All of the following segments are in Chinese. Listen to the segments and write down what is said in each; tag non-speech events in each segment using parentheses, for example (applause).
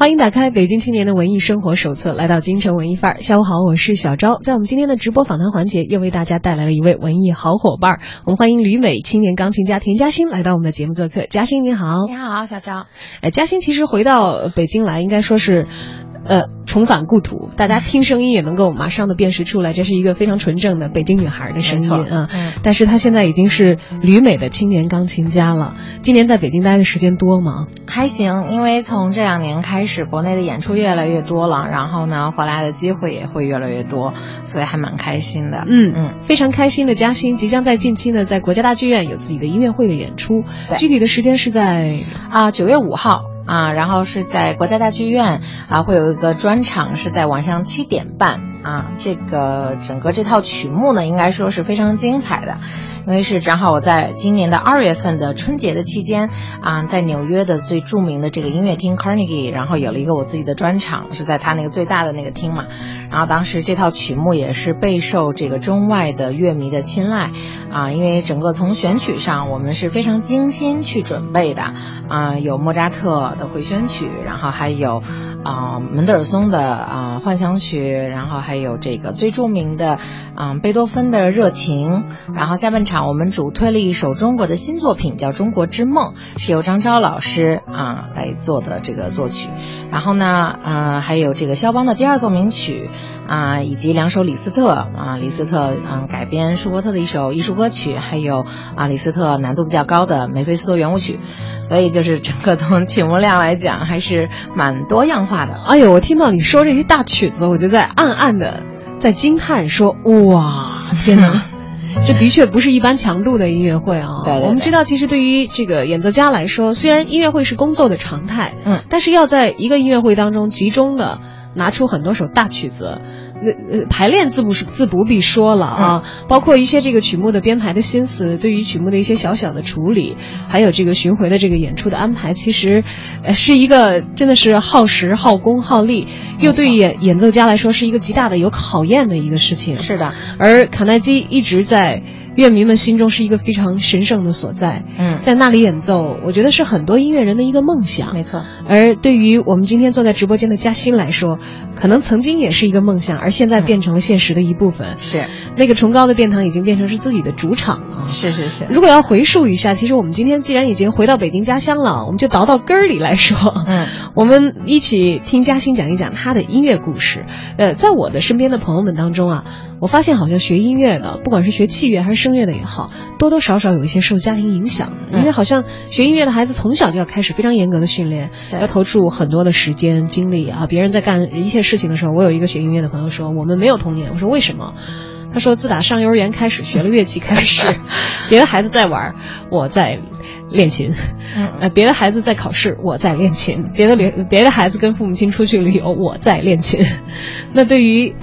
欢迎打开《北京青年的文艺生活手册》，来到京城文艺范儿。下午好，我是小昭。在我们今天的直播访谈环节，又为大家带来了一位文艺好伙伴。我们欢迎旅美青年钢琴家田嘉欣来到我们的节目做客。嘉欣你好，你好，小昭。哎，嘉欣其实回到北京来，应该说是。呃，重返故土，大家听声音也能够马上的辨识出来，这是一个非常纯正的北京女孩的声音啊。嗯，但是她现在已经是旅美的青年钢琴家了。今年在北京待的时间多吗？还行，因为从这两年开始，国内的演出越来越多了，然后呢，回来的机会也会越来越多，所以还蛮开心的。嗯嗯，非常开心的嘉欣即将在近期呢，在国家大剧院有自己的音乐会的演出，具体的时间是在啊九月五号。啊，然后是在国家大剧院啊，会有一个专场，是在晚上七点半啊。这个整个这套曲目呢，应该说是非常精彩的。因为是正好我在今年的二月份的春节的期间啊，在纽约的最著名的这个音乐厅 Carnegie，然后有了一个我自己的专场，是在他那个最大的那个厅嘛。然后当时这套曲目也是备受这个中外的乐迷的青睐啊，因为整个从选曲上我们是非常精心去准备的啊，有莫扎特的回旋曲，然后还有啊门德尔松的啊幻想曲，然后还有这个最著名的啊贝多芬的热情，然后下半场。我们主推了一首中国的新作品，叫《中国之梦》，是由张昭老师啊来做的这个作曲。然后呢，啊，还有这个肖邦的第二奏鸣曲啊，以及两首李斯特啊，李斯特嗯改编舒伯特的一首艺术歌曲，还有啊李斯特难度比较高的梅菲斯托圆舞曲。所以就是整个从曲目量来讲，还是蛮多样化的。哎呦，我听到你说这些大曲子，我就在暗暗的在惊叹，说哇，天哪！(laughs) 这的确不是一般强度的音乐会啊！对，我们知道，其实对于这个演奏家来说，虽然音乐会是工作的常态，嗯，但是要在一个音乐会当中集中的拿出很多首大曲子。那呃，排练自不是自不必说了啊，包括一些这个曲目的编排的心思，对于曲目的一些小小的处理，还有这个巡回的这个演出的安排，其实，呃，是一个真的是耗时、耗工、耗力，又对演演奏家来说是一个极大的有考验的一个事情。是的，而卡耐基一直在。乐迷们心中是一个非常神圣的所在，嗯，在那里演奏，我觉得是很多音乐人的一个梦想，没错。而对于我们今天坐在直播间的嘉欣来说，可能曾经也是一个梦想，而现在变成了现实的一部分。是，那个崇高的殿堂已经变成是自己的主场了。是是是。如果要回溯一下，其实我们今天既然已经回到北京家乡了，我们就倒到根儿里来说，嗯，(laughs) 我们一起听嘉欣讲一讲她的音乐故事。呃，在我的身边的朋友们当中啊。我发现好像学音乐的，不管是学器乐还是声乐的也好，多多少少有一些受家庭影响的。因为好像学音乐的孩子从小就要开始非常严格的训练，要投注很多的时间精力啊。别人在干一切事情的时候，我有一个学音乐的朋友说，我们没有童年。我说为什么？他说自打上幼儿园开始学了乐器开始，(laughs) 别的孩子在玩，我在练琴；呃，别的孩子在考试，我在练琴；别的别别的孩子跟父母亲出去旅游，我在练琴。(laughs) 那对于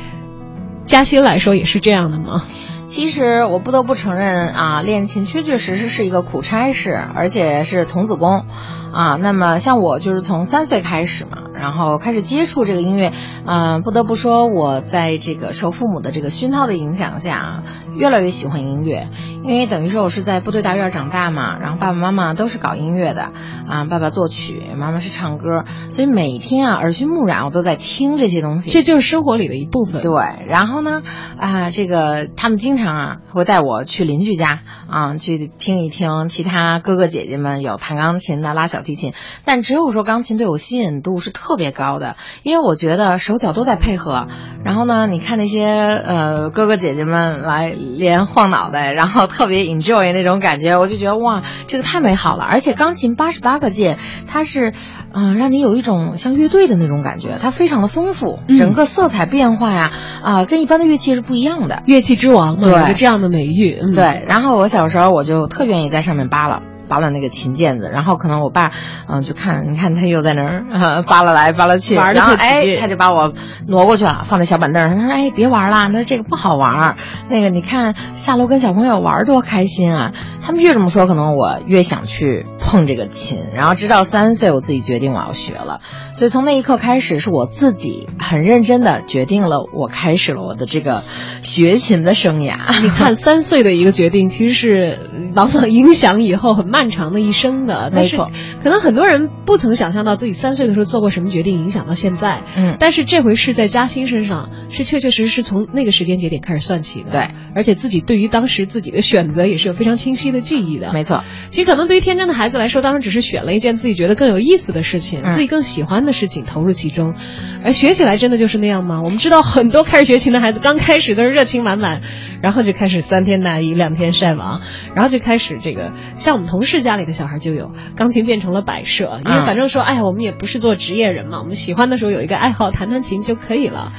嘉欣来说也是这样的吗？其实我不得不承认啊，练琴确确实实是一个苦差事，而且是童子功，啊，那么像我就是从三岁开始嘛。然后开始接触这个音乐，嗯，不得不说，我在这个受父母的这个熏陶的影响下，越来越喜欢音乐。因为等于说我是在部队大院长大嘛，然后爸爸妈妈都是搞音乐的，啊，爸爸作曲，妈妈是唱歌，所以每天啊耳熏目染，我都在听这些东西。这就是生活里的一部分。对，然后呢，啊，这个他们经常啊会带我去邻居家啊去听一听其他哥哥姐姐们有弹钢琴的、拉小提琴，但只有说钢琴对我吸引度是特。特别高的，因为我觉得手脚都在配合。然后呢，你看那些呃哥哥姐姐们来连晃脑袋，然后特别 enjoy 那种感觉，我就觉得哇，这个太美好了。而且钢琴八十八个键，它是嗯让你有一种像乐队的那种感觉，它非常的丰富，整个色彩变化呀啊跟一般的乐器是不一样的。乐器之王，对这样的美誉。对。然后我小时候我就特愿意在上面扒拉。扒拉那个琴键子，然后可能我爸嗯、就看，你看他又在那儿、呃、扒拉来扒拉去，然后哎他就把我挪过去了，放在小板凳上，他说哎别玩了，他说这个不好玩儿，那个你看下楼跟小朋友玩儿多开心啊，他们越这么说，可能我越想去碰这个琴，然后直到三岁我自己决定我要学了，所以从那一刻开始是我自己很认真的决定了，我开始了我的这个学琴的生涯。你看，三岁的一个决定，其实是往往影响以后很漫长的一生的。但是没错，可能很多人不曾想象到自己三岁的时候做过什么决定，影响到现在。嗯但是这回是在嘉欣身上，是确确实实是从那个时间节点开始算起的。对，而且自己对于当时自己的选择也是有非常清晰的记忆的。没错，其实可能对于天真的孩子来说，当时只是选了一件自己觉得更有意思的事情，嗯自己更喜欢的事情投入其中，而学起来真的就是那样吗？我们知道很多开始学琴的孩子，刚开始都是热情满满，然后就开始三天打鱼两天晒网，然后就开始这个，像我们同事家里的小孩就有钢琴变成了摆设，因为嗯反正说，哎呀，我们也不是做职业人嘛，我们喜欢的时候有一个爱好，弹弹琴就可以了。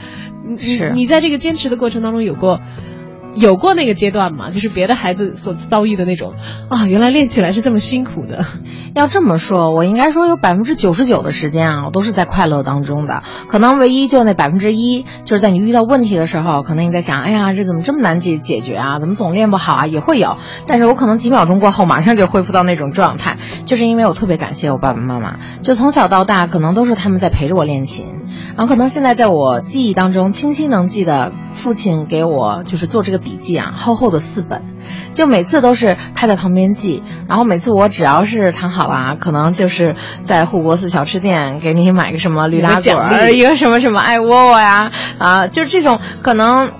你你是你在这个坚持的过程当中有过。有过那个阶段吗？就是别的孩子所遭遇的那种啊，原来练起来是这么辛苦的。(laughs) 要这么说，我应该说有百分之九十九的时间啊，我都是在快乐当中的。可能唯一就那百分之一，就是在你遇到问题的时候，可能你在想，哎呀，这怎么这么难解解决啊？怎么总练不好啊？也会有，但是我可能几秒钟过后，马上就恢复到那种状态，就是因为我特别感谢我爸爸妈妈，就从小到大，可能都是他们在陪着我练琴。然后可能现在在我记忆当中清晰能记得，父亲给我就是做这个笔记啊，厚厚的四本。就每次都是他在旁边记，然后每次我只要是谈好了，可能就是在护国寺小吃店给你买个什么驴打滚儿，一个什么什么爱窝窝呀，啊，就这种可能。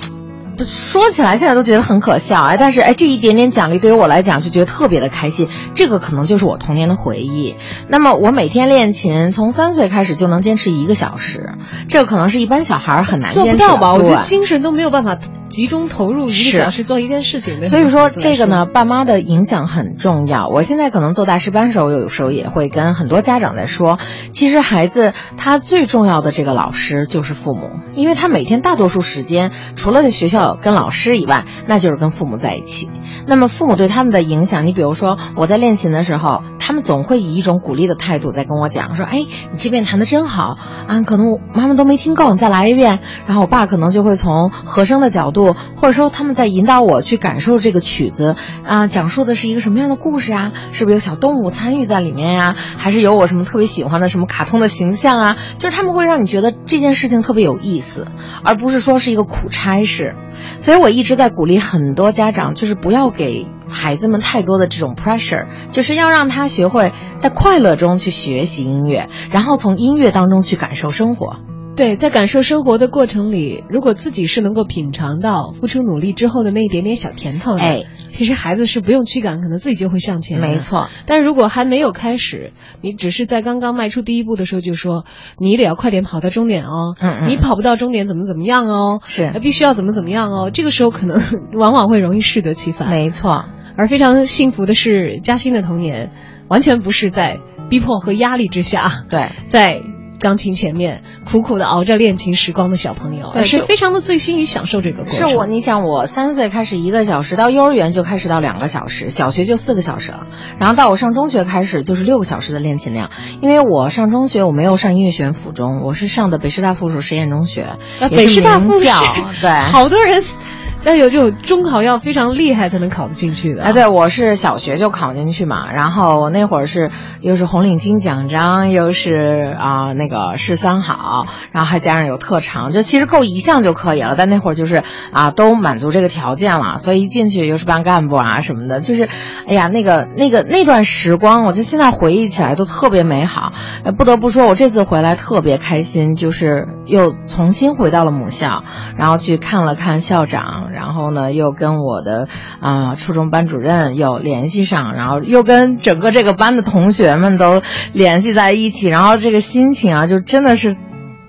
说起来现在都觉得很可笑哎，但是哎，这一点点奖励对于我来讲就觉得特别的开心，这个可能就是我童年的回忆。那么我每天练琴，从三岁开始就能坚持一个小时，这个可能是一般小孩儿很难做坚持的不到吧？我觉得精神都没有办法集中投入一个小时做一件事情。所以说这个呢，，爸妈的影响很重要。我现在可能做大师班的时候，有时候也会跟很多家长在说，其实孩子他最重要的这个老师就是父母，因为他每天大多数时间除了在学校跟老师以外，那就是跟父母在一起。那么父母对他们的影响，你比如说我在练琴的时候，他们总会以一种鼓励的态度在跟我讲说，哎，你这遍弹的真好啊，可能妈妈都没听够，你再来一遍。然后我爸可能就会从和声的角度，或者说他们在引导我去感受这个曲子啊，讲述的是一个什么样的故事啊？是不是有小动物参与在里面呀、还是有我什么特别喜欢的什么卡通的形象啊？就是他们会让你觉得这件事情特别有意思，而不是说是一个苦差事。所以我一直在鼓励很多家长，就是不要给孩子们太多的这种 pressure，就是要让他学会在快乐中去学习音乐，然后从音乐当中去感受生活。对，在感受生活的过程里，如果自己是能够品尝到付出努力之后的那一点点小甜头的，哎，其实孩子是不用驱赶，可能自己就会向前。没。错，但如果还没有开始，你只是在刚刚迈出第一步的时候就说你得要快点跑到终点哦，嗯嗯你跑不到终点怎么怎么样哦，是必须要怎么怎么样哦，这个时候可能 (laughs) 往往会容易适得其反。没错，而非常幸福的是，嘉欣的童年完全不是在逼迫和压力之下，对。在钢琴前面苦苦的熬着练琴时光的小朋友，对就而是非常的醉心于享受这个过程。是我，你想，我三岁开始一个小时，到幼儿园就开始到两个小时，小学就四个小时了，然后到我上中学开始就是六个小时的练琴量。因为我上中学我没有上音乐学院附中，我是上的北师大附属实验中学，啊北师大附名校对。好多人要有这种中考要非常厉害才能考得进去的。哎，对，我是小学就考进去嘛，然后我那会儿是又是红领巾奖章，又是啊、那个市三好，然后还加上有特长，就其实够一项就可以了。但那会儿就是啊，都满足这个条件了，所以一进去又是班干部啊什么的，就是，哎呀，那个那个那段时光，我就现在回忆起来都特别美好。不得不说，我这次回来特别开心，就是又重新回到了母校，然后去看了看校长，然后呢又跟我的啊、初中班主任又联系上，然后又跟整个这个班的同学们都联系在一起，然后这个心情啊，就真的是。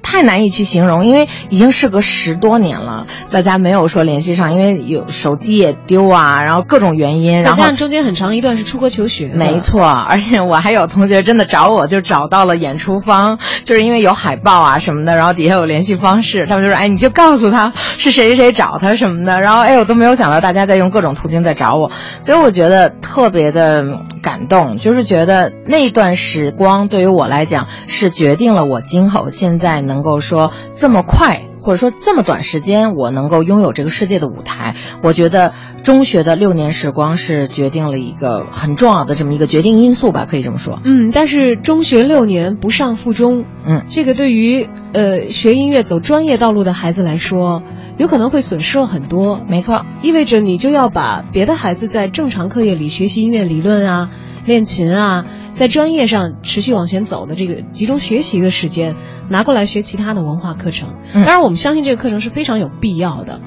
太难以去形容，因为已经事隔十多年了，大家没有说联系上，因为有手机也丢啊，然后各种原因，然后加上中间很长一段是出国求学，没错，而且我还有同学真的找我就找到了演出方，就是因为有海报啊什么的，然后底下有联系方式，他们就说，哎，你就告诉他是谁谁谁找他什么的，然后哎，我都没有想到大家在用各种途径在找我，所以我觉得特别的感动，就是觉得那段时光对于我来讲是决定了我今后现在能够说这么快。或者说这么短时间，我能够拥有这个世界的舞台，我觉得中学的六年时光是决定了一个很重要的这么一个决定因素吧，可以这么说。嗯，但是中学六年不上附中，嗯，这个对于呃学音乐走专业道路的孩子来说，有可能会损失了很多。没错，意味着你就要把别的孩子在正常课业里学习音乐理论啊、练琴啊。在专业上持续往前走的这个集中学习的时间，拿过来学其他的文化课程。当然，我们相信这个课程是非常有必要的。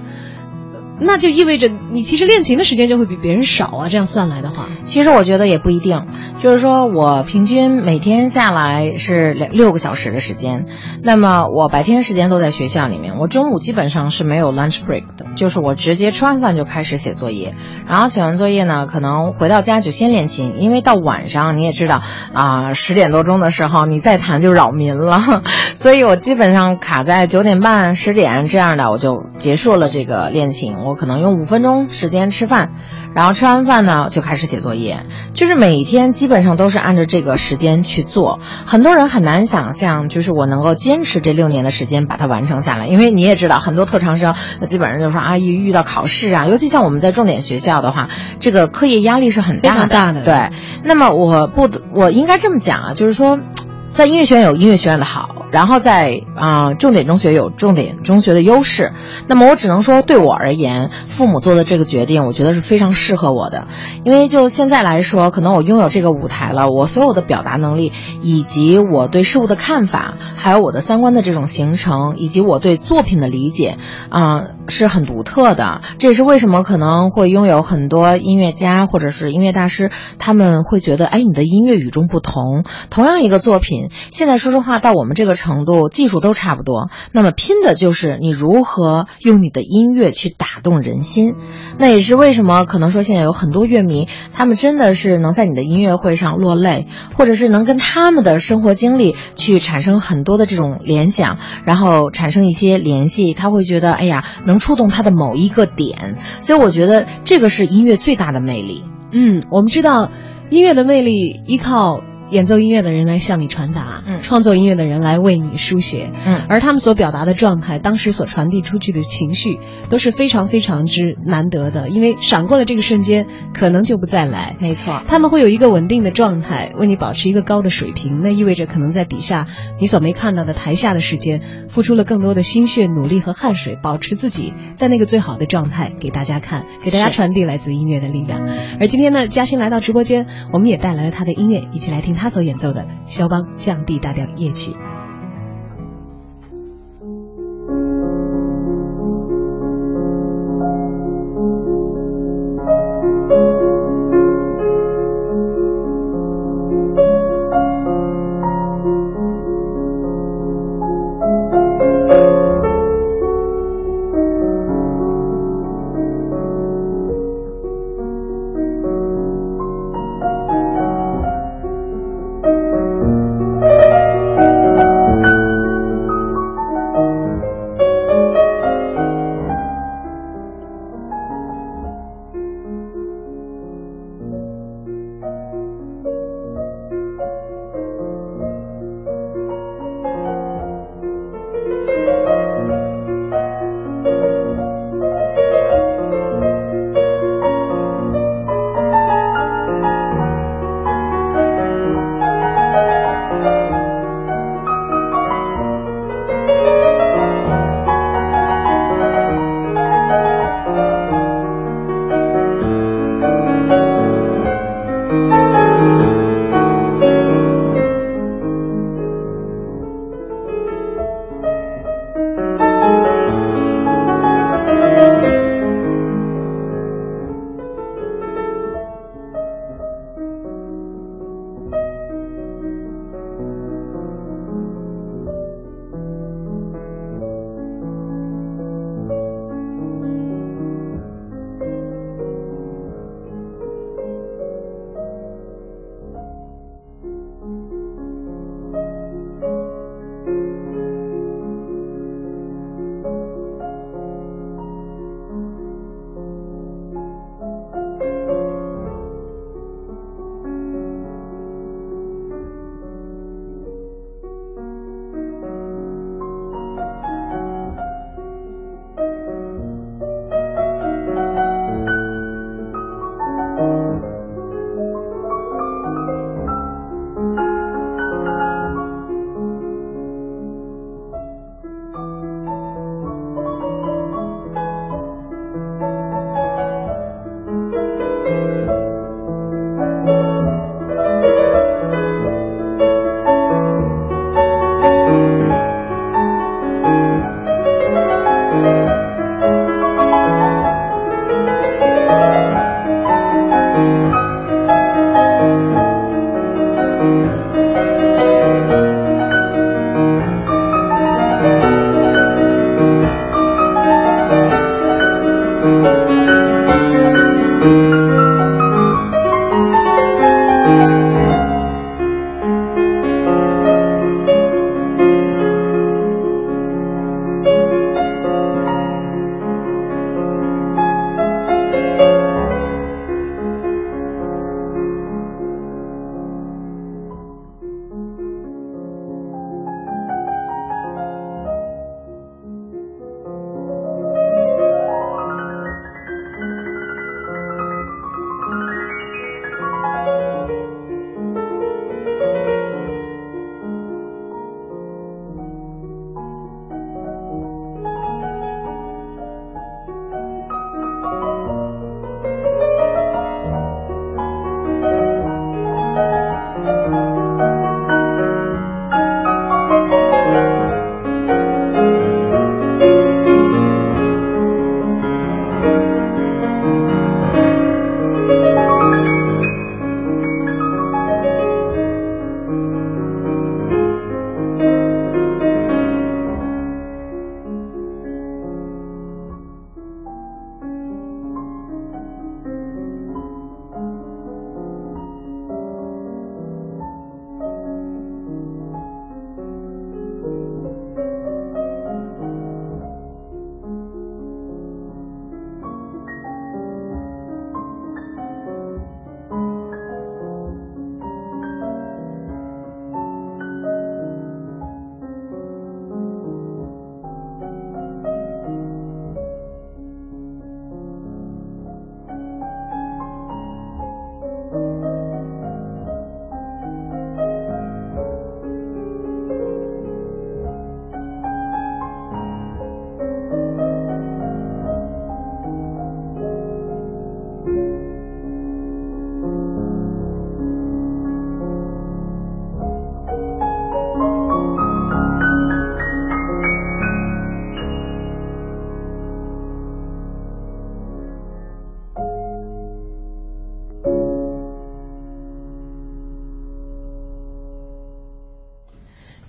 那就意味着你其实练琴的时间就会比别人少啊。这样算来的话，其实我觉得也不一定。就是说我平均每天下来是两六个小时的时间，那么我白天时间都在学校里面，我中午基本上是没有 lunch break 的，就是我直接吃完饭就开始写作业，然后写完作业呢，可能回到家就先练琴，因为到晚上你也知道啊，十点多钟的时候你再弹就扰民了，(laughs) 所以我基本上卡在九点半十点这样的我就结束了这个练琴。我可能用五分钟时间吃饭，然后吃完饭呢就开始写作业，就是每天基本上都是按照这个时间去做。很多人很难想象，就是我能够坚持这六年的时间把它完成下来。因为你也知道，很多特长生基本上就是说啊，一遇到考试啊，尤其像我们在重点学校的话，这个课业压力是很大的。大的对。那么我不，我应该这么讲啊，就是说。在音乐学院有音乐学院的好，然后在啊重点中学有重点中学的优势。那么我只能说，对我而言，父母做的这个决定，我觉得是非常适合我的。因为就现在来说，可能我拥有这个舞台了，我所有的表达能力，以及我对事物的看法，还有我的三观的这种形成，以及我对作品的理解，啊，是很独特的。这也是为什么可能会拥有很多音乐家或者是音乐大师，他们会觉得，哎，你的音乐与众不同。同样一个作品。现在说实话，到我们这个程度，技术都差不多。那么拼的就是你如何用你的音乐去打动人心。那也是为什么可能说现在有很多乐迷，他们真的是能在你的音乐会上落泪，或者是能跟他们的生活经历去产生很多的这种联想，然后产生一些联系。他会觉得，哎呀，能触动他的某一个点。所以我觉得这个是音乐最大的魅力。嗯，我们知道音乐的魅力依靠。演奏音乐的人来向你传达，嗯，创作音乐的人来为你书写，嗯，而他们所表达的状态，当时所传递出去的情绪，都是非常非常之难得的，因为闪过了这个瞬间，可能就不再来。没错，他们会有一个稳定的状态，为你保持一个高的水平，那意味着可能在底下你所没看到的台下的时间，付出了更多的心血、努力和汗水，保持自己在那个最好的状态给大家看，给大家传递来自音乐的力量。而今天呢，嘉欣来到直播间，我们也带来了他的音乐，一起来听他。他所演奏的肖邦降 D 大调夜曲。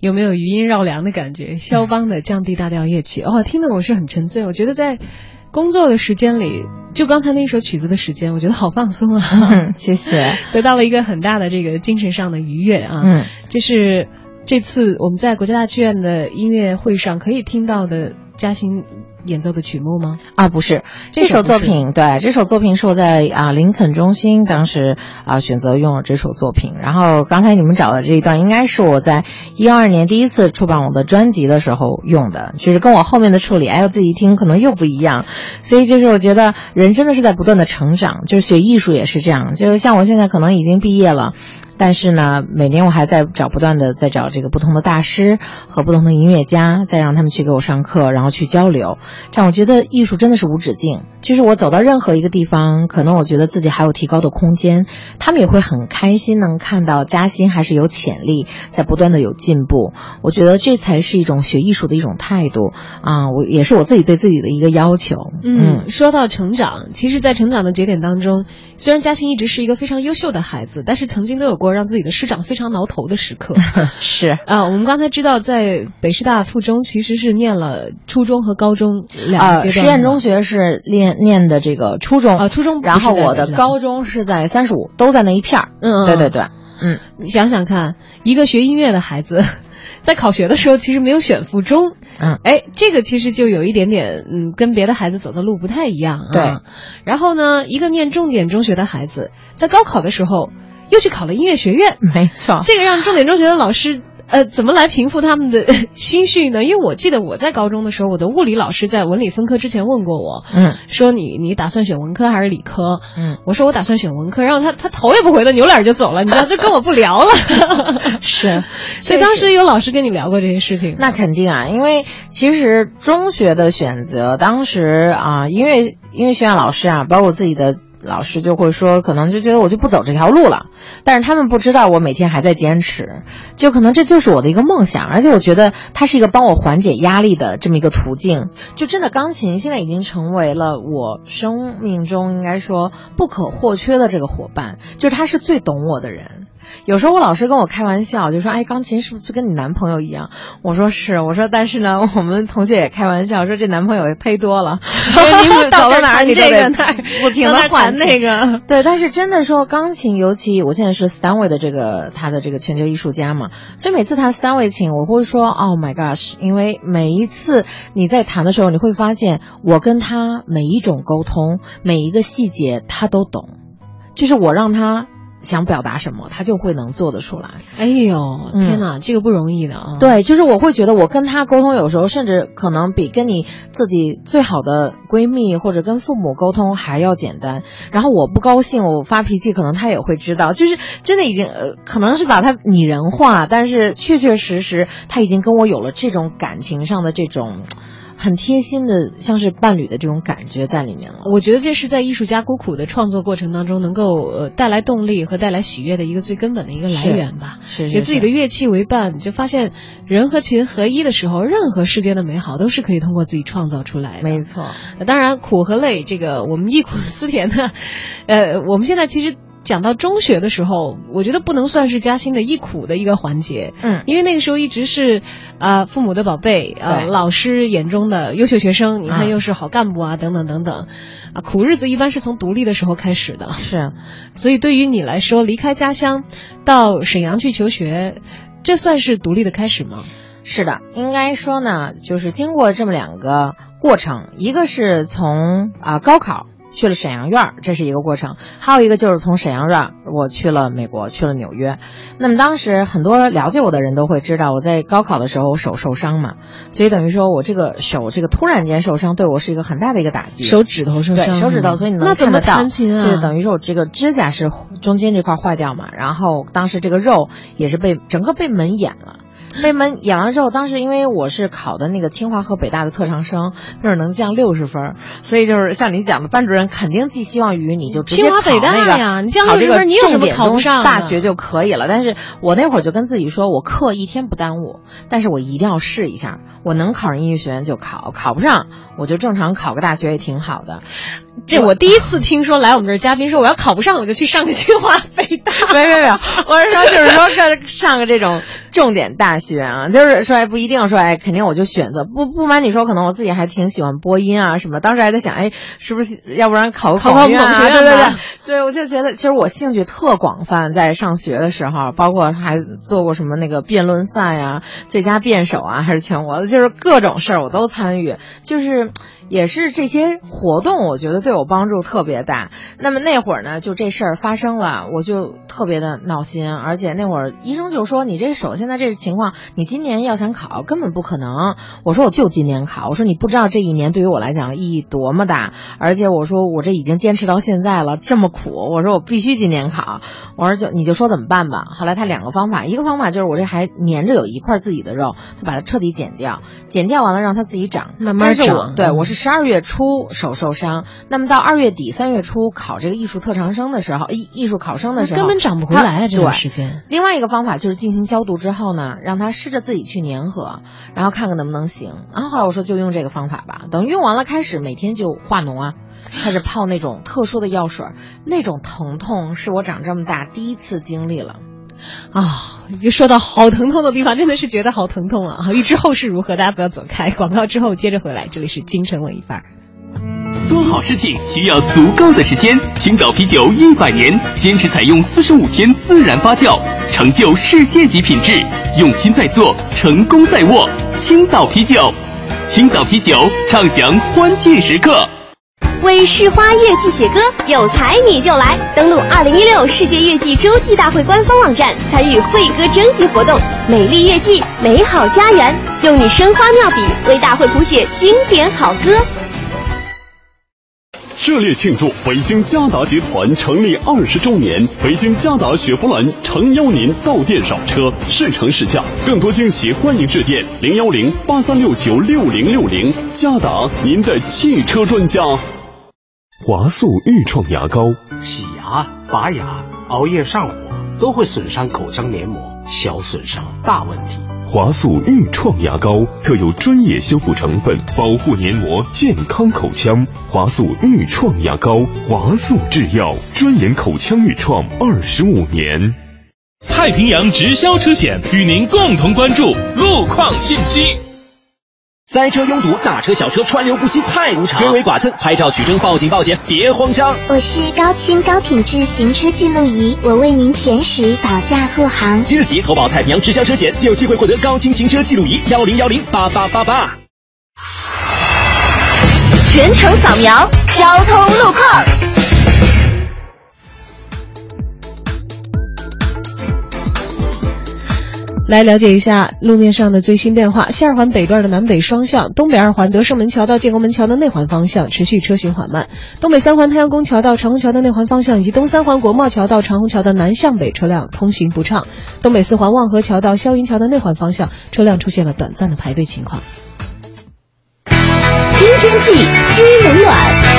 有没有余音绕梁的感觉？肖邦的降 D 大调夜曲，哦，听得我是很沉醉。我觉得在工作的时间里，就刚才那首曲子的时间，我觉得好放松啊。嗯，谢谢。(laughs) 得到了一个很大的这个精神上的愉悦啊。嗯，这是这次我们在国家大剧院的音乐会上可以听到的嘉兴演奏的曲目吗？啊，不是，这这首作品，对，这首作品是我在啊林肯中心当时啊选择用了这首作品。然后刚才你们找的这一段，应该是我在一二年第一次出版我的专辑的时候用的，就是跟我后面的处理，哎，我自己一听可能又不一样。所以就是我觉得人真的是在不断的成长，就是学艺术也是这样，就是像我现在可能已经毕业了。但是呢，每年我还在找，不断的在找这个不同的大师和不同的音乐家，再让他们去给我上课，然后去交流。这样我觉得艺术真的是无止境，就是我走到任何一个地方，可能我觉得自己还有提高的空间，他们也会很开心能看到嘉欣还是有潜力，在不断的有进步。我觉得这才是一种学艺术的一种态度啊，我也是我自己对自己的一个要求。嗯，说到成长，其实，在成长的节点当中，虽然嘉欣一直是一个非常优秀的孩子，但是曾经都有过让自己的师长非常挠头的时刻。(laughs) 是啊，我们刚才知道，在北师大附中其实是念了初中和高中两阶段。实验中学是念念的这个初中啊，初中然后我的高中是在三十五，都在那一片儿。嗯，嗯对对。对，嗯，你想想看，一个学音乐的孩子，在考学的时候其实没有选附中，嗯，哎，这个其实就有一点点，嗯，跟别的孩子走的路不太一样啊。对。然后呢，一个念重点中学的孩子，在高考的时候又去考了音乐学院，没错。这个让重点中学的老师。呃，怎么来平复他们的 (laughs) 心绪呢？因为我记得我在高中的时候，我的物理老师在文理分科之前问过我，嗯说你你打算选文科还是理科？嗯，我说我打算选文科，然后他他头也不回的扭脸就走了，你知道，就跟我不聊了。(laughs) 是，(laughs) 所以当时有老师跟你聊过这些事情。那肯定啊，因为其实中学的选择，当时啊，音乐音乐学院老师啊，包括我自己的老师就会说，可能就觉得我就不走这条路了。但是他们不知道，我每天还在坚持，就可能这就是我的一个梦想，而且我觉得它是一个帮我缓解压力的这么一个途径。就真的钢琴现在已经成为了我生命中应该说不可或缺的这个伙伴，就是他是最懂我的人。有时候我老师跟我开玩笑，就说：“哎，钢琴是不是就跟你男朋友一样？”我说：“是。”我说：“但是呢，(laughs) 我们同学也开玩笑说这男朋友也忒多了，(laughs) 因为你走到哪儿你 (laughs) 都得不停的换那个。对，但是真的说钢琴，尤其我现在是 Stanway 的这个他的这个全球艺术家嘛，所以每次弹 Stanway 琴，我会说：“Oh my gosh！” 因为每一次你在弹的时候，你会发现我跟他每一种沟通，每一个细节他都懂，就是我让他。想表达什么，他就会能做得出来。哎呦，天哪，嗯、这个不容易的啊！对，就是我会觉得我跟他沟通，有时候甚至可能比跟你自己最好的闺蜜或者跟父母沟通还要简单。然后我不高兴，我发脾气，可能他也会知道。就是真的已经，呃，可能是把他拟人化，但是确确实实他已经跟我有了这种感情上的这种。很贴心的，像是伴侣的这种感觉在里面了。我觉得这是在艺术家孤苦的创作过程当中，能够呃带来动力和带来喜悦的一个最根本的一个来源吧。是，给自己的乐器为伴，就发现人和琴合一的时候，任何世间的美好都是可以通过自己创造出来的。没错。当然，苦和累，这个我们忆苦思甜呢，呃，我们现在其实。讲到中学的时候，我觉得不能算是嘉兴的一苦的一个环节，嗯，因为那个时候一直是啊、呃、父母的宝贝，呃老师眼中的优秀学生，你看又是好干部啊，等等等等，啊苦日子一般是从独立的时候开始的，是，所以对于你来说，离开家乡到沈阳去求学，这算是独立的开始吗？是的，应该说呢，就是经过这么两个过程，一个是从啊、呃、高考。去了沈阳院儿，这是一个过程；还有一个就是从沈阳院儿，我去了美国，去了纽约。那么当时很多了解我的人都会知道，我在高考的时候手受伤嘛，所以等于说我这个手这个突然间受伤，对我是一个很大的一个打击。手指头受伤，对手指头，所以你能那怎么看得到？就是等于说我这个指甲是中间这块坏掉嘛，然后当时这个肉也是被整个被门掩了。被门演完之后，当时因为我是考的那个清华和北大的特长生，那儿能降六十分，所以就是像你讲的，班主任肯定寄希望于你就直接清华北大那个呀，你降六十分，你有什么考不上大学就可以了。但是我那会儿就跟自己说，我课一天不耽误，但是我一定要试一下，我能考上音乐学院就考，考不上我就正常考个大学也挺好的。(laughs) 这我第一次听说来我们这儿嘉宾说我要考不上我就去上个清华北大，(laughs) 没没没有，我是说就是说个上个这种重点大戏院啊，就是说哎不一定说哎，肯定我就选择不不瞒你说，可能我自己还挺喜欢播音啊什么，当时还在想哎，是不是要不然考个考广院啊？考广学院对对对我就觉得其实我兴趣特广泛，在上学的时候，包括还做过什么那个辩论赛啊、最佳辩手啊，还是全国的，就是各种事儿我都参与，就是。也是这些活动，我觉得对我帮助特别大。那么那会儿呢，就这事儿发生了，我就特别的闹心，而且那会儿医生就说：“你这手现在这情况，你今年要想考根本不可能。”我说：“我就今年考。”我说：“你不知道这一年对于我来讲意义多么大，而且我说我这已经坚持到现在了，这么苦，我说我必须今年考。”我说：“就你就说怎么办吧。”后来他两个方法，一个方法就是我这还粘着有一块自己的肉，就把它彻底剪掉，剪掉完了让它自己长，慢慢但是我长对我是十二月初手受伤，那么到二月底三月初考这个艺术特长生的时候，艺艺术考生的时候根本长不回来啊！它这段时间，另外一个方法就是进行消毒之后呢，让它试着自己去粘合，然后看看能不能行。然后后来我说就用这个方法吧，等用完了开始每天就化脓啊，开始泡那种特殊的药水，那种疼痛是我长这么大第一次经历了。啊、一说到好疼痛的地方，真的是觉得好疼痛啊！预知后事如何，大家不要走开。广告之后接着回来，这里是京城文艺范儿。做好事情需要足够的时间。青岛啤酒一百年，坚持采用四十五天自然发酵，成就世界级品质。用心在做，成功在握。青岛啤酒，青岛啤酒畅享欢庆时刻。为市花月季写歌，有才你就来！登录二零一六世界月季洲际大会官方网站，参与会歌征集活动。美丽月季，美好家园，用你生花妙笔为大会谱写经典好歌。热烈庆祝北京嘉达集团成立二十周年！北京嘉达雪佛兰诚邀您到店赏车，试乘试驾，更多惊喜欢迎致电零幺零八三六九六零六零。嘉达，您的汽车专家。华素愈创牙膏，洗牙、拔牙、熬夜上火都会损伤口腔黏膜，小损伤大问题。华素愈创牙膏特有专业修复成分，保护黏膜，健康口腔。华素愈创牙膏，华素制药，专研口腔愈创二十五年。太平洋直销车险与您共同关注路况信息。塞车拥堵，大车小车川流不息，太无常。追尾剐蹭，拍照取证，报警报险，别慌张。我是高清高品质行车记录仪，我为您全时保驾护航。即日起投保太平洋直销车险，即有机会获得高清行车记录仪幺零幺零八八八八。全程扫描交通路况。来了解一下路面上的最新变化。西二环北段的南北双向，东北二环德胜门桥到建国门桥的内环方向持续车行缓慢；东北三环太阳宫桥到长虹桥的内环方向，以及东三环国贸桥到长虹桥的南向北车辆通行不畅；东北四环望河桥到霄云桥的内环方向，车辆出现了短暂的排队情况。听天气知冷暖。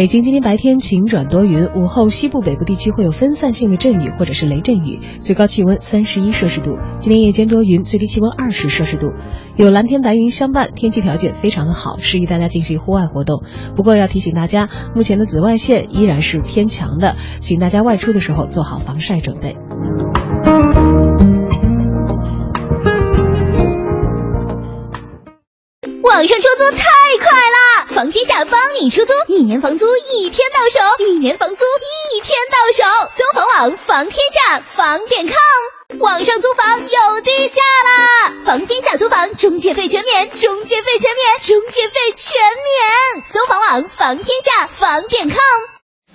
北京今天白天晴转多云，午后西部北部地区会有分散性的阵雨或者是雷阵雨，最高气温三十一摄氏度。今天夜间多云，最低气温二十摄氏度，有蓝天白云相伴，天气条件非常的好，适宜大家进行户外活动。不过要提醒大家，目前的紫外线依然是偏强的，请大家外出的时候做好防晒准备。网上出租太快了，房天下帮你出租，一年房租一天到手，一年房租一天到手。搜房网房天下房点 com，网上租房有低价啦！房天下租房中介费全免，中介费全免，中介费全免。搜房网房天下房点 com。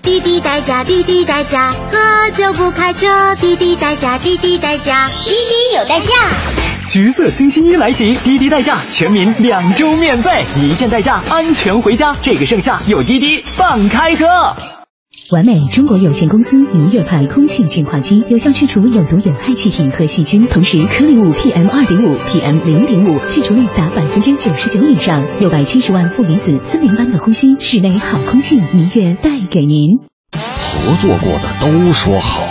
滴滴代驾，滴滴代驾，喝酒不开车，滴滴代驾，滴滴代驾，滴滴有代驾。橘色星期一来袭，滴滴代驾全民两周免费，一键代驾，安全回家。这个盛夏有滴滴放开喝。完美中国有限公司一月牌空气净化机，有效去除有毒有害气体和细菌，同时颗粒物 PM 二点五、PM 零点五去除率达百分之九十九以上，六百七十万负离子森林般的呼吸，室内好空气一月带给您。合作过的都说好，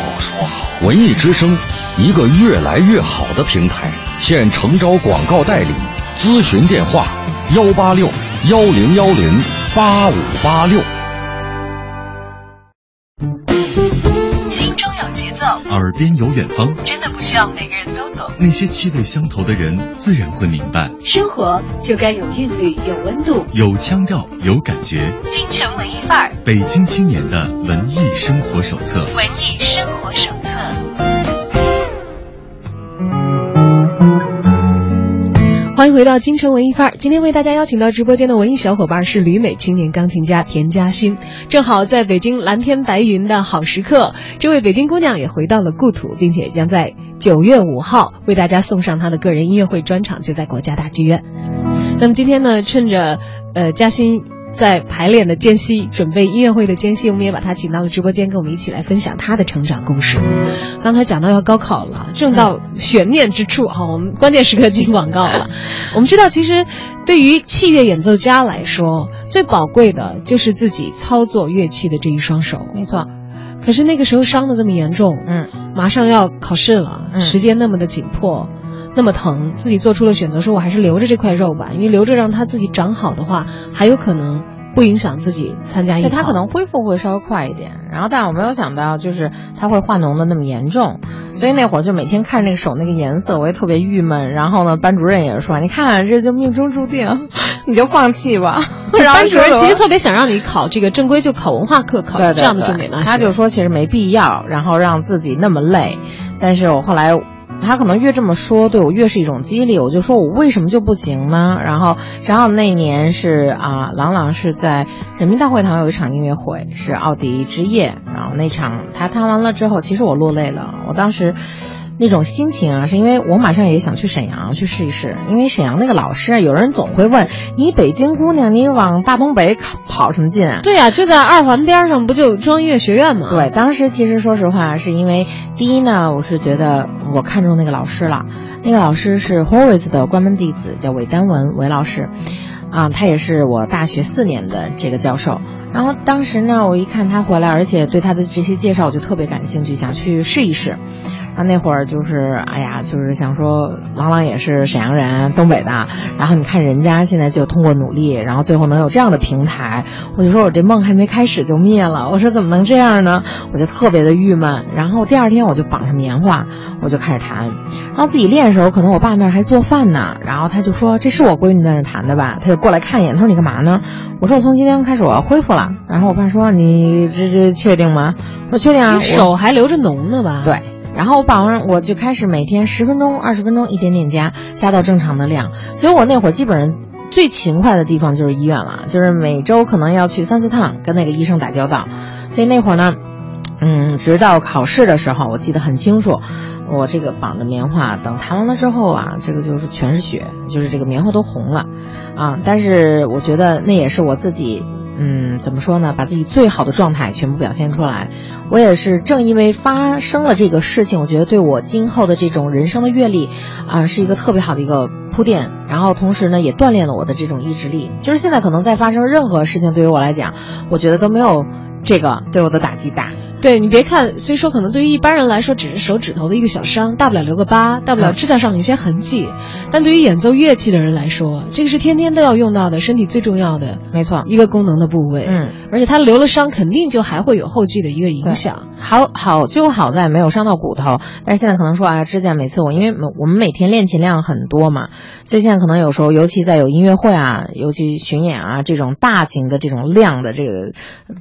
文艺之声一个越来越好的平台，现诚招广告代理，咨询电话幺八六幺零幺零八五八六。心中有节奏，耳边有远方，真的不需要每个人都懂。那些气味相投的人，自然会明白。生活就该有韵律，有温度，有腔调，有感觉。京城文艺范儿，北京青年的文艺生活手册。文艺生活手欢迎回到京城文艺范儿。今天为大家邀请到直播间的文艺小伙伴是旅美青年钢琴家田嘉欣。正好在北京蓝天白云的好时刻，这位北京姑娘也回到了故土，并且将在九月五号为大家送上她的个人音乐会专场，就在国家大剧院。那么今天呢，趁着呃嘉欣。在排练的间隙，准备音乐会的间隙，我们也把他请到了直播间，跟我们一起来分享他的成长故事。刚才讲到要高考了，正到悬念之处哈，我们关键时刻进广告了。我们知道，其实对于器乐演奏家来说，最宝贵的就是自己操作乐器的这一双手。没错。可是那个时候伤的这么严重，嗯，马上要考试了，时间那么的紧迫，那么疼，自己做出了选择，说我还是留着这块肉吧，因为留着让它自己长好的话，还有可能。不影响自己参加艺考，他可能恢复会稍微快一点。然后，但我没有想到，就是他会化脓的那么严重。所以那会儿就每天看那个手那个颜色，我也特别郁闷。然后呢，班主任也是说：“你看，这就命中注定，你就放弃吧。”班主任其实特别想让你考这个 (laughs) 正规，就考文化课，考这样的重点大学。他就说其实没必要，然后让自己那么累。但是我后来。他可能越这么说，对我越是一种激励。我就说我为什么就不行呢？然后，然后那年是啊，郎朗是在人民大会堂有一场音乐会，是奥迪之夜。然后那场他弹完了之后，其实我落泪了。我当时。那种心情啊，是因为我马上也想去沈阳去试一试，因为沈阳那个老师，有人总会问你北京姑娘，你往大东北跑什么劲啊？对呀，就在二环边上，不就中央音乐学院吗？对，当时其实说实话，是因为第一呢，我是觉得我看中那个老师了，那个老师是 Horace 的关门弟子，叫韦丹文韦老师，啊，他也是我大学四年的这个教授。然后当时呢，我一看他回来，而且对他的这些介绍，我就特别感兴趣，想去试一试。他那会儿就是，哎呀，就是想说，郎朗也是沈阳人，东北的。然后你看人家现在就通过努力，然后最后能有这样的平台，我就说我这梦还没开始就灭了。我说怎么能这样呢？我就特别的郁闷。然后第二天我就绑上棉花，我就开始弹。然后自己练的时候，可能我爸那儿还做饭呢。然后他就说：“这是我闺女在那弹的吧？”他就过来看一眼，他说：“你干嘛呢？”我说：“我从今天开始我要恢复了。”然后我爸说：“你这这确定吗？”我确定啊，手还留着脓呢吧？对。然后绑完我就开始每天十分钟、二十分钟一点点加，加到正常的量。所以我那会儿基本上最勤快的地方就是医院了，就是每周可能要去三四趟跟那个医生打交道。所以那会儿呢，嗯，直到考试的时候，我记得很清楚，我这个绑的棉花等弹完了之后啊，这个就是全是血，就是这个棉花都红了，啊，但是我觉得那也是我自己。嗯，怎么说呢？把自己最好的状态全部表现出来。我也是正因为发生了这个事情，我觉得对我今后的这种人生的阅历，啊，是一个特别好的一个铺垫。然后同时呢，也锻炼了我的这种意志力。就是现在可能在发生任何事情，对于我来讲，我觉得都没有这个对我的打击大。对你别看，虽说可能对于一般人来说只是手指头的一个小伤，大不了留个疤，大不了指甲上有些痕迹，但对于演奏乐器的人来说，这个是天天都要用到的，身体最重要的，没错，一个功能的部位。嗯，而且他留了伤，肯定就还会有后继的一个影响。好好就好在没有伤到骨头，但是现在可能说啊，指甲每次我因为我们每天练琴量很多嘛，所以现在可能有时候，尤其在有音乐会啊，尤其巡演啊这种大型的这种量的这个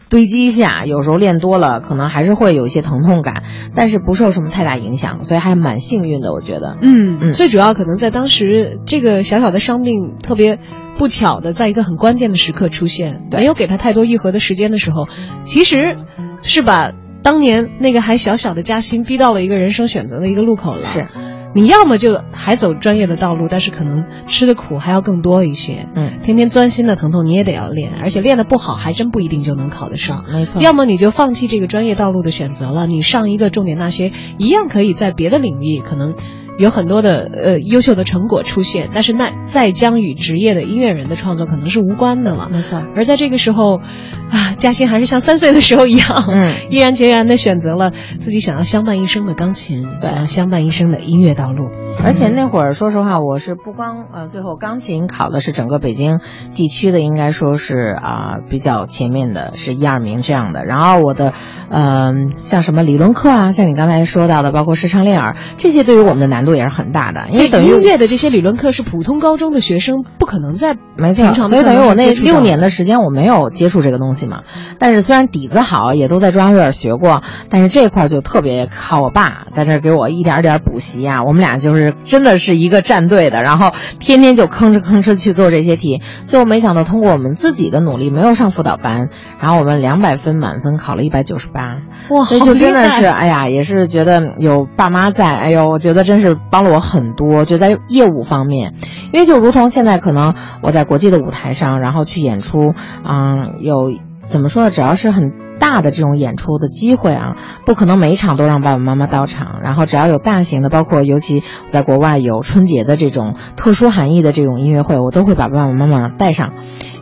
堆积下，有时候练多了，可能还是会有一些疼。疼痛感，但是不受什么太大影响，所以还蛮幸运的，我觉得。嗯嗯，最主要可能在当时这个小小的伤病特别不巧的，在一个很关键的时刻出现，没有给他太多愈合的时间的时候，其实是把当年那个还小小的嘉欣逼到了一个人生选择的一个路口了。是。你要么就还走专业的道路，但是可能吃的苦还要更多一些。嗯，天天钻心的疼痛你也得要练，而且练的不好还真不一定就能考得上。没错。要么你就放弃这个专业道路的选择了，你上一个重点大学一样可以在别的领域可能。有很多的呃优秀的成果出现，但是那再将与职业的音乐人的创作可能是无关的了。没错。而在这个时候，啊，嘉欣还是像三岁的时候一样，嗯，毅然决然的选择了自己想要相伴一生的钢琴，想要相伴一生的音乐道路。而且那会儿说实话，我是不光呃，最后钢琴考的是整个北京地区的，应该说是啊、比较前面的，是一二名这样的。然后我的嗯、像什么理论课啊，像你刚才说到的，包括视唱练耳，这些对于我们的难度也是很大的，因为等于音乐的这些理论课是普通高中的学生不可能在没错所以等于我那六年的时间我没有接触这个东西嘛。但是虽然底子好，也都在中央院学过，但是这块儿就特别靠我爸在这儿给我一点点补习啊。我们俩就是真的是一个战队的，然后天天就吭哧吭哧去做这些题。最后没想到通过我们自己的努力，没有上辅导班，然后我们两百分满分考了一百九十八。哇，所以就真的是，哎呀，也是觉得有爸妈在，哎呦，我觉得真是帮了我很多，就在业务方面，因为就如同现在可能我在国际的舞台上，然后去演出，嗯，有怎么说呢？只要是很大的这种演出的机会啊，不可能每一场都让爸爸妈妈到场，然后只要有大型的，包括尤其在国外有春节的这种特殊含义的这种音乐会，我都会把爸爸妈妈带上。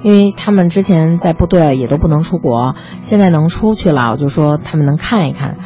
因为他们之前在部队也都不能出国，现在能出去了，我就说他们能看一看。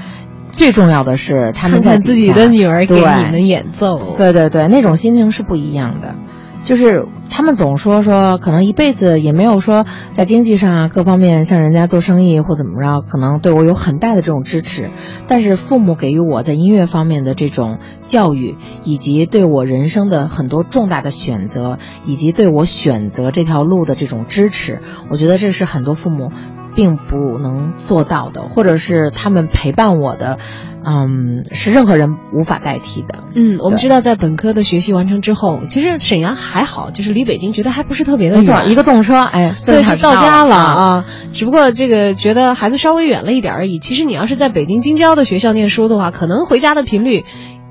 最重要的是他们在自己的女儿给你们演奏，对对对，那种心情是不一样的。就是他们总说说，可能一辈子也没有说在经济上啊各方面像人家做生意或怎么着，可能对我有很大的这种支持。但是父母给予我在音乐方面的这种教育，以及对我人生的很多重大的选择，以及对我选择这条路的这种支持，我觉得这是很多父母并不能做到的，或者是他们陪伴我的，嗯，是任何人无法代替的。嗯，我们知道在本科的学习完成之后，其实沈阳还好，就是离北京觉得还不是特别的没错，远，一个动车，哎，四对，就到家了啊。啊。只不过这个觉得孩子稍微远了一点而已。其实你要是在北京京郊的学校念书的话，可能回家的频率。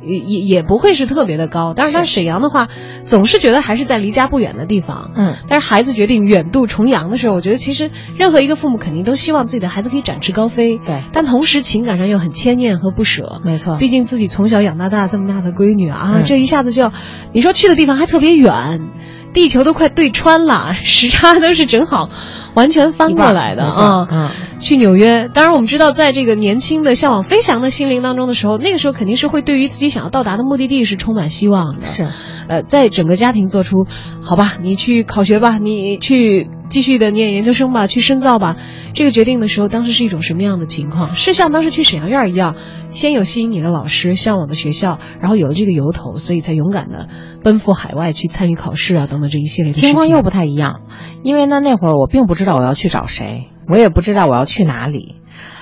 也也也不会是特别的高，但是但是沈阳的话，总是觉得还是在离家不远的地方。嗯，但是孩子决定远渡重洋的时候，我觉得其实任何一个父母肯定都希望自己的孩子可以展翅高飞。对，但同时情感上又很牵念和不舍。没错，毕竟自己从小养到大这么大的闺女啊，嗯这一下子就要，你说去的地方还特别远，地球都快对穿了，时差都是正好完全翻过来的啊。嗯，去纽约，当然我们知道，在这个年轻的向往飞翔的心灵当中的时候，那个时候肯定是会对于自己想要到达的目的地是充满希望的。是，呃，在整个家庭做出，好吧，你去考学吧，你去继续的念研究生吧，去深造吧，这个决定的时候，当时是一种什么样的情况？是像当时去沈阳院儿一样，先有吸引你的老师、向往的学校，然后有了这个由头，所以才勇敢的奔赴海外去参与考试啊，等等这一系列。情况又不太一样，因为呢那会儿我并不知道我要去找谁，我也不知道我要去哪里。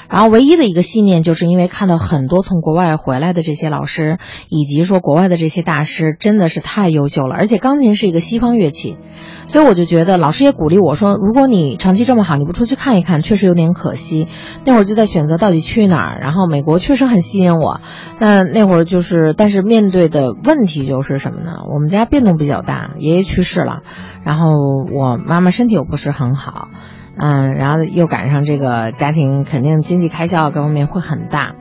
然后唯一的一个信念，就是因为看到很多从国外回来的这些老师，以及说国外的这些大师，真的是太优秀了。而且钢琴是一个西方乐器，所以我就觉得老师也鼓励我说，如果你成绩这么好，你不出去看一看，确实有点可惜。那会儿就在选择到底去哪儿，然后美国确实很吸引我，但那会儿就是，但是面对的问题就是什么呢？我们家变动比较大，爷爷去世了，然后我妈妈身体又不是很好。嗯，然后又赶上这个家庭，肯定经济开销各方面会很大。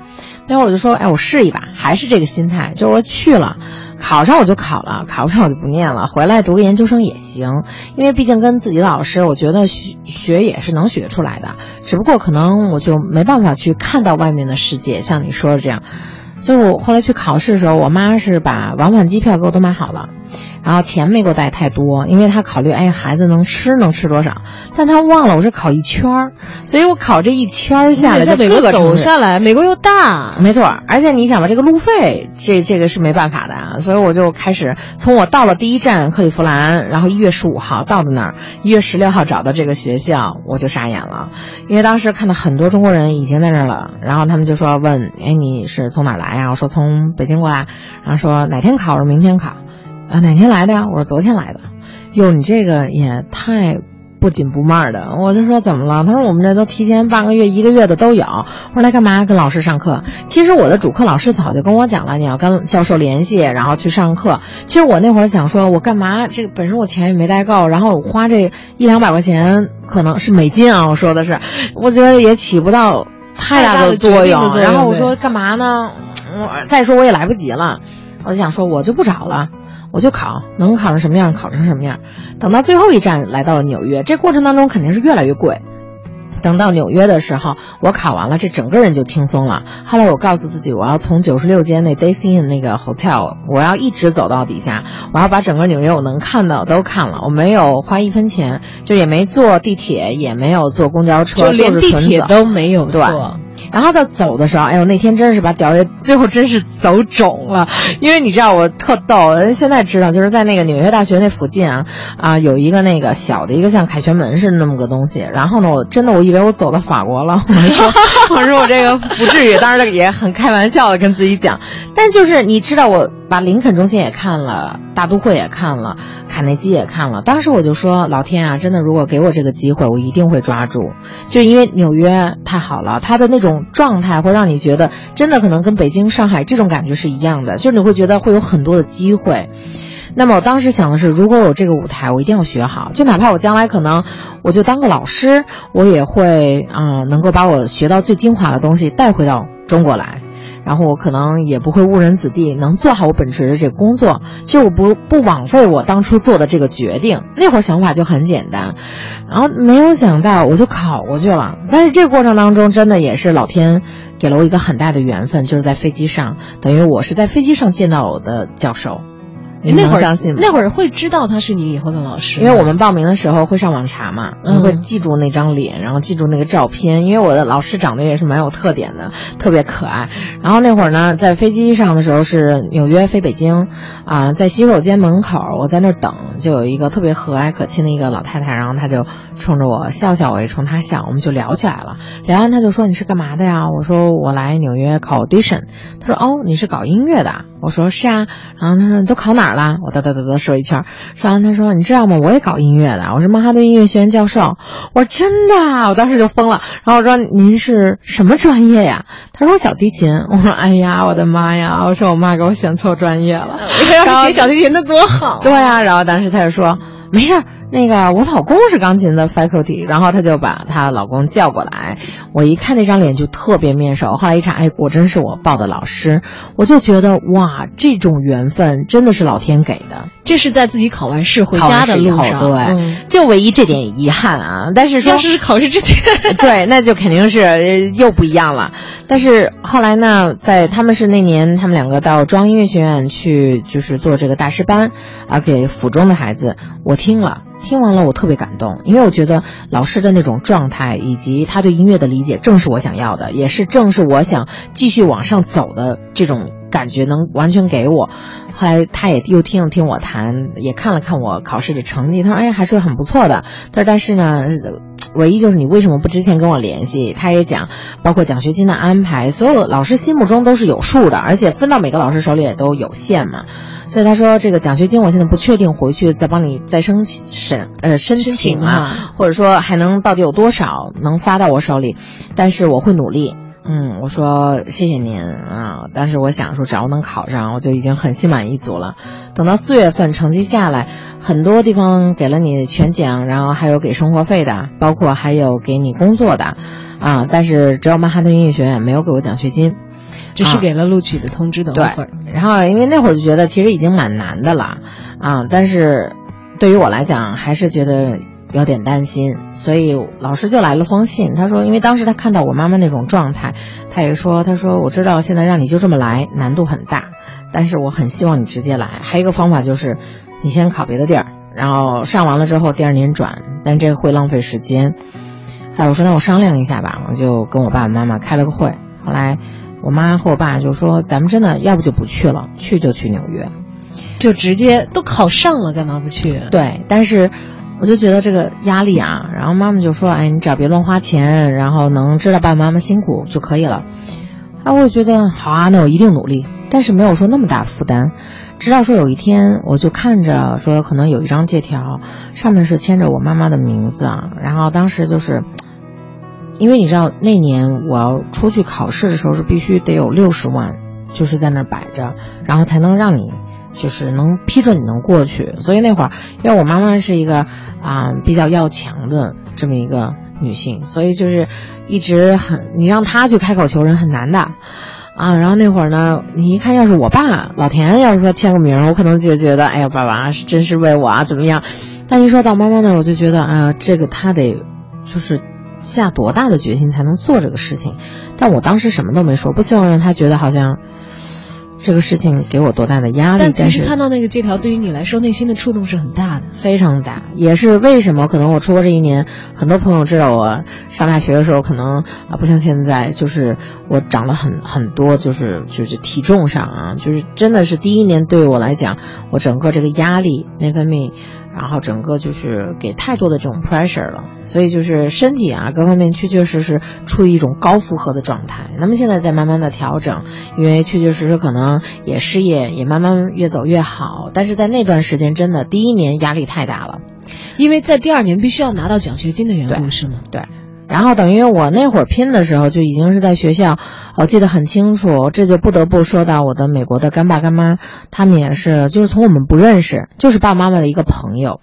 那会儿我就说，哎，我试一把，还是这个心态，就是说去了，考上我就考了，考不上我就不念了，回来读个研究生也行。因为毕竟跟自己的老师，我觉得学学也是能学出来的，只不过可能我就没办法去看到外面的世界，像你说的这样。所以我后来去考试的时候，我妈是把往返机票给我都买好了。然后钱没给我带太多，因为他考虑，哎，孩子能吃能吃多少，但他忘了我是考一圈儿，所以我考这一圈儿下来，在美国走下来，美国又大，没错，而且你想吧，这个路费，这这个是没办法的啊，所以我就开始从我到了第一站克利夫兰，然后一月十五号到的那儿，一月十六号找到这个学校，我就傻眼了，因为当时看到很多中国人已经在那儿了，然后他们就说问，哎，你是从哪儿来呀？我说从北京过来，然后说哪天考？我说明天考。啊，哪天来的呀？我说昨天来的。哟，你这个也太不紧不慢的。我就说怎么了？他说我们这都提前半个月、一个月的都有。我说来干嘛？跟老师上课。其实我的主课老师早就跟我讲了，你要跟教授联系，然后去上课。其实我那会儿想说，我干嘛？这个本身我钱也没带够，然后我花这一两百块钱，可能是美金啊，我说的是，我觉得也起不到太大的作用。然后我说干嘛呢？我再说我也来不及了，我就想说我就不找了。我就考，能考成什么样考成什么样。等到最后一站来到了纽约，这过程当中肯定是越来越贵。等到纽约的时候，我考完了，这整个人就轻松了。后来我告诉自己，我要从九十六间那 Days Inn 那个 hotel，我要一直走到底下，我要把整个纽约我能看到都看了。我没有花一分钱，就也没坐地铁，也没有坐公交车，就连地铁都没有坐。然后到走的时候，哎呦，那天真是把脚也最后真是走肿了，因为你知道我特逗，现在知道就是在那个纽约大学那附近啊啊有一个那个小的一个像凯旋门似的那么个东西。然后呢，我真的我以为我走到法国了，(laughs) 我说 (laughs) 我说我这个不至于，当然也很开玩笑的跟自己讲，但就是你知道我。把林肯中心也看了，大都会也看了，卡内基也看了。当时我就说，老天啊，真的，如果给我这个机会，我一定会抓住。就因为纽约太好了，它的那种状态会让你觉得，真的可能跟北京、上海这种感觉是一样的，就是你会觉得会有很多的机会。那么我当时想的是，如果有这个舞台，我一定要学好，就哪怕我将来可能我就当个老师，我也会啊，能够把我学到最精华的东西带回到中国来。然后我可能也不会误人子弟，能做好我本职的这个工作，就不不枉费我当初做的这个决定。那会儿想法就很简单，然后没有想到我就考过去了。但是这过程当中，真的也是老天给了我一个很大的缘分，就是在飞机上，等于我是在飞机上见到我的教授。那会儿相信吗那会儿会知道他是你以后的老师，因为我们报名的时候会上网查嘛，会记住那张脸，然后记住那个照片。因为我的老师长得也是蛮有特点的，特别可爱。然后那会儿呢，在飞机上的时候是纽约飞北京，啊，在洗手间门口，我在那儿等，就有一个特别和蔼可亲的一个老太太，然后她就冲着我笑笑，我也冲她笑，我们就聊起来了。聊完她就说：“你是干嘛的呀？”我说：“我来纽约考 audition。”她说：“哦，你是搞音乐的？”我说：“是啊。”然后她说：“你都考哪？”了，我哒哒哒哒说一圈，说完他说：“你知道吗？我也搞音乐的，我是曼哈顿音乐学院教授。”我说：“真的？”我当时就疯了。然后我说：“您是什么专业呀？”他说：“小提琴。”我说：“哎呀，我的妈呀！”我说：“我妈给我选错专业了。”要是学小提琴那多好。对呀，然后当时他就说：“没事儿。”那个我老公是钢琴的 faculty，然后他就把她老公叫过来，我一看那张脸就特别面熟。后来一查，哎，果真是我报的老师，我就觉得哇，这种缘分真的是老天给的。这是在自己考完试回家的路上，对，就唯一这点遗憾啊。但是说是考试之前，(laughs) 对，那就肯定是又不一样了。但是后来呢，在他们是那年，他们两个到中央音乐学院去，就是做这个大师班，啊，给府中的孩子，我听了。听完了，我特别感动，因为我觉得老师的那种状态以及他对音乐的理解，正是我想要的，也是正是我想继续往上走的这种感觉，能完全给我。后来他也又听了听我弹，也看了看我考试的成绩，他说：“哎，还是很不错的。”他说：“但是呢，唯一就是你为什么不之前跟我联系？”他也讲，包括奖学金的安排，所有老师心目中都是有数的，而且分到每个老师手里也都有限嘛。所以他说这个奖学金，我现在不确定回去再帮你再申审呃申请啊，或者说还能到底有多少能发到我手里，但是我会努力。嗯，我说谢谢您啊，但是我想说只要能考上，我就已经很心满意足了。等到四月份成绩下来，很多地方给了你全奖，然后还有给生活费的，包括还有给你工作的，啊，但是只有曼哈顿音乐学院没有给我奖学金。只是给了录取的通知的 offer，然后因为那会儿就觉得其实已经蛮难的了，啊，但是对于我来讲还是觉得有点担心，所以老师就来了封信，他说，因为当时他看到我妈妈那种状态，他也说，他说我知道现在让你就这么来难度很大，但是我很希望你直接来，还有一个方法就是你先考别的地儿，然后上完了之后第二年转，但这个会浪费时间。哎，我说那我商量一下吧，我就跟我爸爸妈妈开了个会，后来。我妈和我爸就说：“咱们真的要不就不去了，去就去纽约，就直接都考上了，干嘛不去？”对，但是我就觉得这个压力啊。然后妈妈就说：“哎，你只要别乱花钱，然后能知道爸爸妈妈辛苦就可以了。”啊，我也觉得好啊，那我一定努力。但是没有说那么大负担。直到说有一天，我就看着说可能有一张借条，上面是签着我妈妈的名字啊。然后当时就是。因为你知道那年我要出去考试的时候是必须得有六十万，就是在那摆着，然后才能让你，就是能批准你能过去。所以那会儿，因为我妈妈是一个啊比较要强的这么一个女性，所以就是一直很你让她去开口求人很难的，啊。然后那会儿呢，你一看要是我爸老田要是说签个名，我可能就觉得哎呀爸爸是真是为我啊怎么样？但一说到妈妈呢，我就觉得啊这个他得就是。下多大的决心才能做这个事情？但我当时什么都没说，不希望让他觉得好像这个事情给我多大的压力。但其实看到那个借条，对于你来说，内心的触动是很大的。非常大，也是为什么可能我出国这一年，很多朋友知道我上大学的时候，可能啊不像现在，就是我长了很很多，就是就是体重上啊，就是真的是第一年对我来讲，我整个这个压力内分泌。然后整个就是给太多的这种 pressure 了，所以就是身体啊各方面确确实实处于一种高负荷的状态。那么现在在慢慢的调整，因为确确实实可能也事业也慢慢越走越好，但是在那段时间真的第一年压力太大了，因为在第二年必须要拿到奖学金的缘故，是吗？对。然后等于我那会儿拼的时候就已经是在学校，我记得很清楚，这就不得不说到我的美国的干爸干妈，他们也是，就是从我们不认识，就是爸爸妈妈的一个朋友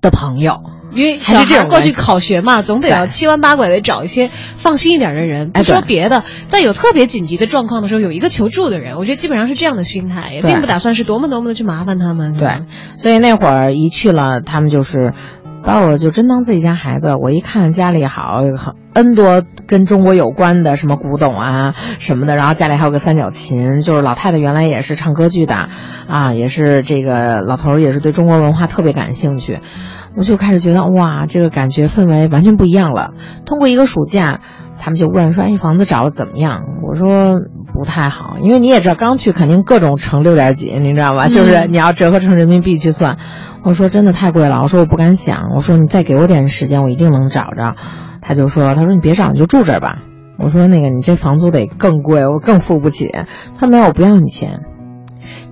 的朋友，因为小孩过去考学嘛，总得要七弯八拐的找一些放心一点的人。不说别的，在有特别紧急的状况的时候，有一个求助的人，我觉得基本上是这样的心态，也并不打算是多么多么的去麻烦他们。对，所以那会儿一去了，他们就是。把我就真当自己家孩子，我一看家里好很 N 多跟中国有关的什么古董啊什么的，然后家里还有个三角琴，就是老太太原来也是唱歌剧的，啊，也是这个老头也是对中国文化特别感兴趣，我就开始觉得哇，这个感觉氛围完全不一样了。通过一个暑假，他们就问说，哎，房子找的怎么样？我说不太好，因为你也知道，刚去肯定各种乘六点几，你知道吧？就是你要折合成人民币去算。我说真的太贵了，我说我不敢想，我说你再给我点时间，我一定能找着。他就说，他说你别找，你就住这儿吧。我说那个你这房租得更贵，我更付不起。他说没有，我不要你钱。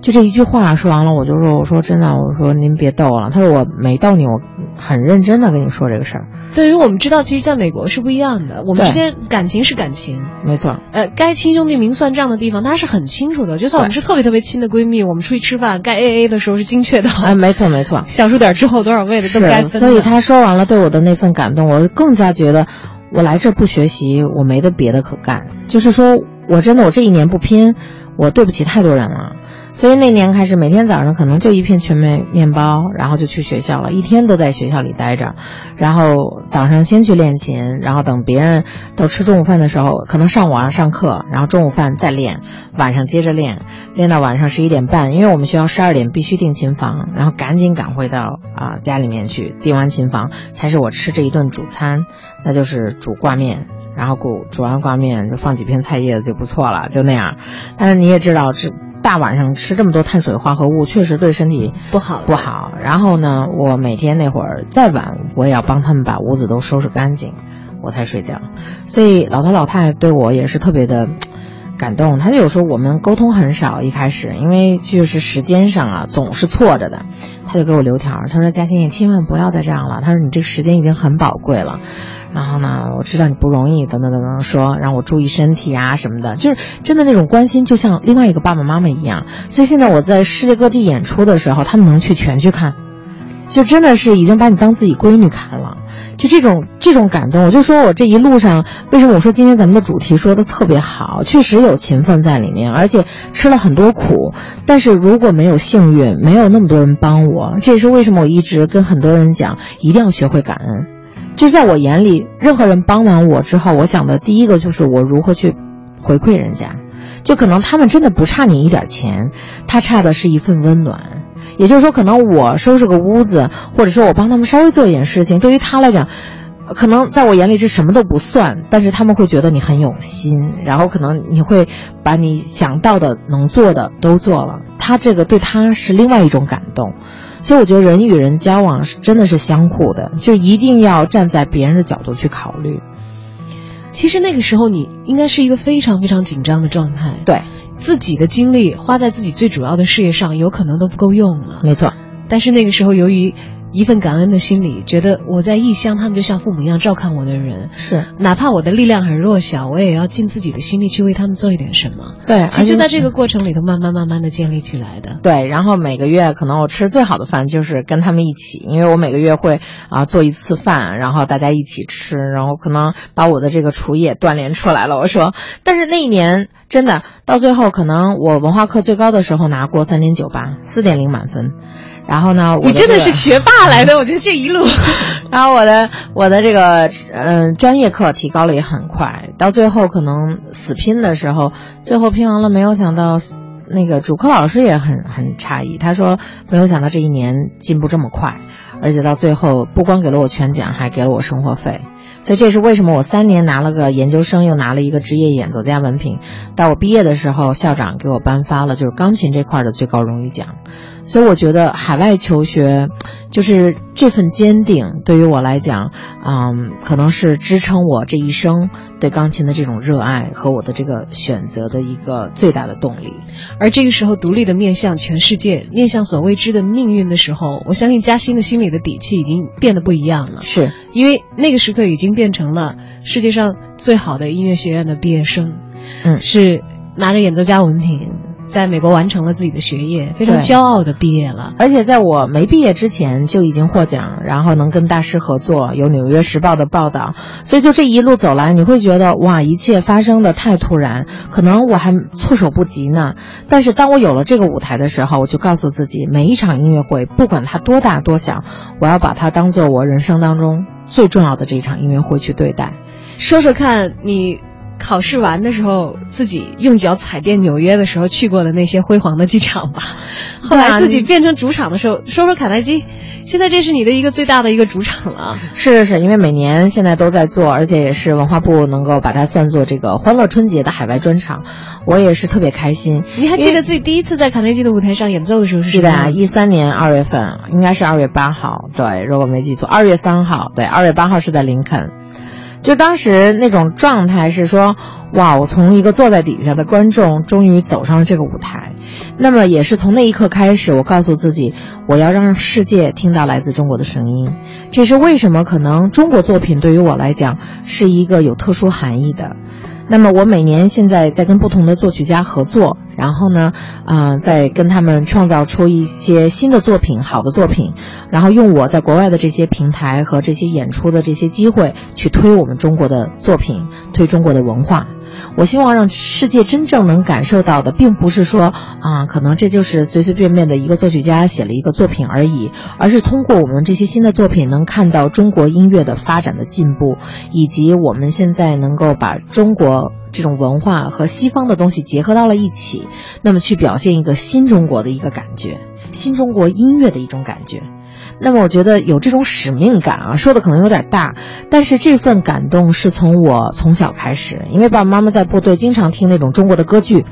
就这一句话说完了，我就说我说真的，我说您别逗了。他说我没逗你，我很认真的跟你说这个事儿。对于我们知道，其实在美国是不一样的，我们之间感情是感情，没错。呃，该亲兄弟明算账的地方，他是很清楚的。就算我们是特别特别亲的闺蜜，我们出去吃饭该 A A 的时候是精确的。哎，没错没错，(laughs) 小数点之后多少位的都该分。所以他说完了对我的那份感动，我更加觉得我来这不学习，我没得别的可干。就是说我真的我这一年不拼，我对不起太多人了。所以那年开始，每天早上可能就一片全麦面包，然后就去学校了，一天都在学校里待着。然后早上先去练琴，然后等别人都吃中午饭的时候，可能上午上课，然后中午饭再练，晚上接着练，练到晚上十一点半，因为我们学校十二点必须订琴房，然后赶紧赶回到啊家里面去订完琴房，才是我吃这一顿主餐，那就是煮挂面。然后煮煮完挂面就放几片菜叶子就不错了，就那样。但是你也知道，这大晚上吃这么多碳水化合物，确实对身体不好不好。然后呢，我每天那会儿再晚，我也要帮他们把屋子都收拾干净，我才睡觉。所以老头老太太对我也是特别的感动。他就有时候我们沟通很少，一开始因为就是时间上啊总是错着的，他就给我留条，他说：“嘉欣，你千万不要再这样了。”他说：“你这个时间已经很宝贵了。”然后呢，我知道你不容易，等等等等，说让我注意身体啊什么的，就是真的那种关心，就像另外一个爸爸妈妈一样。所以现在我在世界各地演出的时候，他们能去全去看，就真的是已经把你当自己闺女看了。就这种这种感动，我就说我这一路上，为什么我说今天咱们的主题说的特别好？确实有勤奋在里面，而且吃了很多苦。但是如果没有幸运，没有那么多人帮我，这也是为什么我一直跟很多人讲，一定要学会感恩。就在我眼里，任何人帮完我之后，我想的第一个就是我如何去回馈人家。就可能他们真的不差你一点钱，他差的是一份温暖。也就是说，可能我收拾个屋子，或者说我帮他们稍微做一点事情，对于他来讲，可能在我眼里这什么都不算，但是他们会觉得你很有心，然后可能你会把你想到的、能做的都做了。他这个对他是另外一种感动。所以我觉得人与人交往是真的是相互的，就一定要站在别人的角度去考虑。其实那个时候你应该是一个非常非常紧张的状态，对自己的精力花在自己最主要的事业上，有可能都不够用了。没错，但是那个时候由于。一份感恩的心理，觉得我在异乡，他们就像父母一样照看我的人。是，哪怕我的力量很弱小，我也要尽自己的心力去为他们做一点什么。对，其实在这个过程里头，慢慢慢慢的建立起来的。对，然后每个月可能我吃最好的饭就是跟他们一起，因为我每个月会啊做一次饭，然后大家一起吃，然后可能把我的这个厨艺也锻炼出来了。我说，但是那一年真的到最后，可能我文化课最高的时候拿过三点九八，四点零满分。然后呢，我你真的是学霸来的，我觉得这一路。(laughs) 然后我的我的这个嗯、专业课提高了也很快，到最后可能死拼的时候，最后拼完了，没有想到那个主课老师也很很诧异，他说没有想到这一年进步这么快，而且到最后不光给了我全奖，还给了我生活费。所以这是为什么我三年拿了个研究生，又拿了一个职业演奏家文凭。到我毕业的时候，校长给我颁发了就是钢琴这块的最高荣誉奖。所以我觉得海外求学，就是这份坚定，对于我来讲，嗯，可能是支撑我这一生对钢琴的这种热爱和我的这个选择的一个最大的动力。而这个时候，独立的面向全世界，面向所未知的命运的时候，我相信嘉欣的心里的底气已经变得不一样了。是因为那个时刻已经变成了世界上最好的音乐学院的毕业生，嗯，是拿着演奏家文凭，在美国完成了自己的学业，非常骄傲的毕业了。而且在我没毕业之前就已经获奖，然后能跟大师合作，有《纽约时报》的报道，所以就这一路走来，你会觉得哇，一切发生的太突然，可能我还措手不及呢。但是当我有了这个舞台的时候，我就告诉自己，每一场音乐会，不管它多大多小，我要把它当做我人生当中最重要的这一场音乐会去对待。说说看你考试完的时候，自己用脚踩遍纽约的时候去过的那些辉煌的剧场吧。(laughs) 后来自己变成主场的时候，说说卡耐基，现在这是你的一个最大的一个主场了。是是是，因为每年现在都在做，而且也是文化部能够把它算作这个欢乐春节的海外专场，我也是特别开心。你还记得自己第一次在卡耐基的舞台上演奏的时候是什么样记得啊，一三年二月份，应该是二月八号，对，如果没记错，二月三号，对，二月八号是在林肯。就当时那种状态是说，哇，我从一个坐在底下的观众，终于走上了这个舞台。那么也是从那一刻开始，我告诉自己，我要让世界听到来自中国的声音。这是为什么？可能中国作品对于我来讲是一个有特殊含义的。那么我每年现在在跟不同的作曲家合作，然后呢，啊、在跟他们创造出一些新的作品，好的作品，然后用我在国外的这些平台和这些演出的这些机会，去推我们中国的作品，推中国的文化。我希望让世界真正能感受到的，并不是说啊，可能这就是随随便便的一个作曲家写了一个作品而已，而是通过我们这些新的作品，能看到中国音乐的发展的进步，以及我们现在能够把中国这种文化和西方的东西结合到了一起，那么去表现一个新中国的一个感觉，新中国音乐的一种感觉。那么我觉得有这种使命感啊，说的可能有点大，但是这份感动是从我从小开始，因为爸爸妈妈在部队经常听那种中国的歌剧，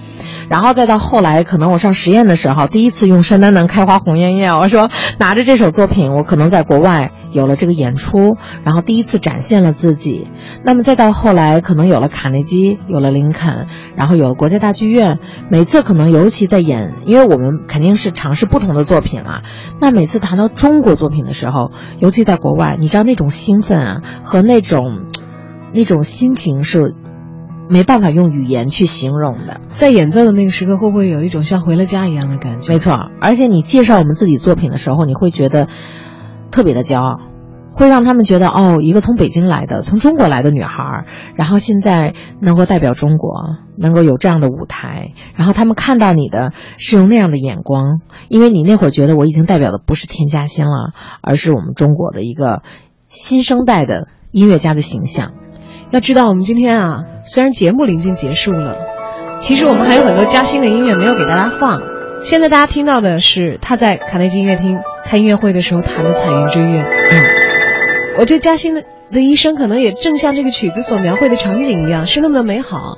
然后再到后来，可能我上实验的时候，第一次用山丹丹开花红艳艳，我说拿着这首作品，我可能在国外有了这个演出，然后第一次展现了自己。那么再到后来，可能有了卡内基，有了林肯，然后有了国家大剧院，每次可能尤其在演，因为我们肯定是尝试不同的作品了。那每次谈到中国作品的时候，尤其在国外，你知道那种兴奋啊和那种那种心情是没办法用语言去形容的。在演奏的那个时刻，会不会有一种像回了家一样的感觉？没错，而且你介绍我们自己作品的时候，你会觉得特别的骄傲。会让他们觉得哦，一个从北京来的、从中国来的女孩，然后现在能够代表中国，能够有这样的舞台，然后他们看到你的是用那样的眼光，因为你那会儿觉得我已经代表的不是田家欣了，而是我们中国的一个新生代的音乐家的形象。要知道，我们今天啊，虽然节目临近结束了，其实我们还有很多嘉兴的音乐没有给大家放。现在大家听到的是他在卡内基音乐厅开音乐会的时候弹的《彩云追月》。嗯。我觉得嘉兴的的一生可能也正像这个曲子所描绘的场景一样，是那么的美好。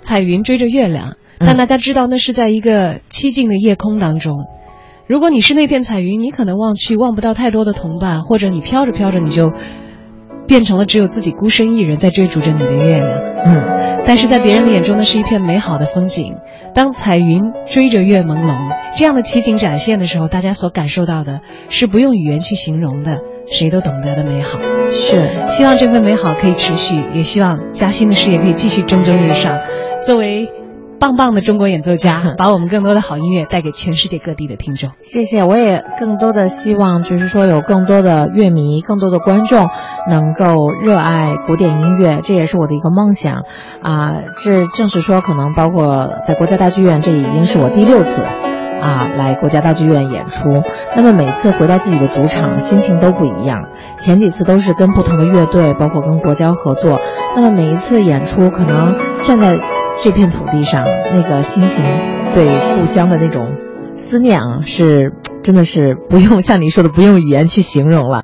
彩云追着月亮，但大家知道那是在一个凄静的夜空当中。如果你是那片彩云，你可能望去望不到太多的同伴，或者你飘着飘着你就变成了只有自己孤身一人在追逐着你的月亮。嗯，但是在别人的眼中，那是一片美好的风景。当彩云追着月朦胧这样的奇景展现的时候，大家所感受到的是不用语言去形容的。谁都懂得的美好，是希望这份美好可以持续，也希望嘉兴的事业可以继续蒸蒸日上。作为棒棒的中国演奏家，(laughs) 把我们更多的好音乐带给全世界各地的听众。谢谢，我也更多的希望，就是说有更多的乐迷、更多的观众能够热爱古典音乐，这也是我的一个梦想啊。这正是说，可能包括在国家大剧院，这已经是我第六次。啊来国家大剧院演出。那么每次回到自己的主场，心情都不一样。前几次都是跟不同的乐队，包括跟国家合作。那么每一次演出，可能站在这片土地上，那个心情对故乡的那种思念啊，是真的是不用像你说的不用语言去形容了。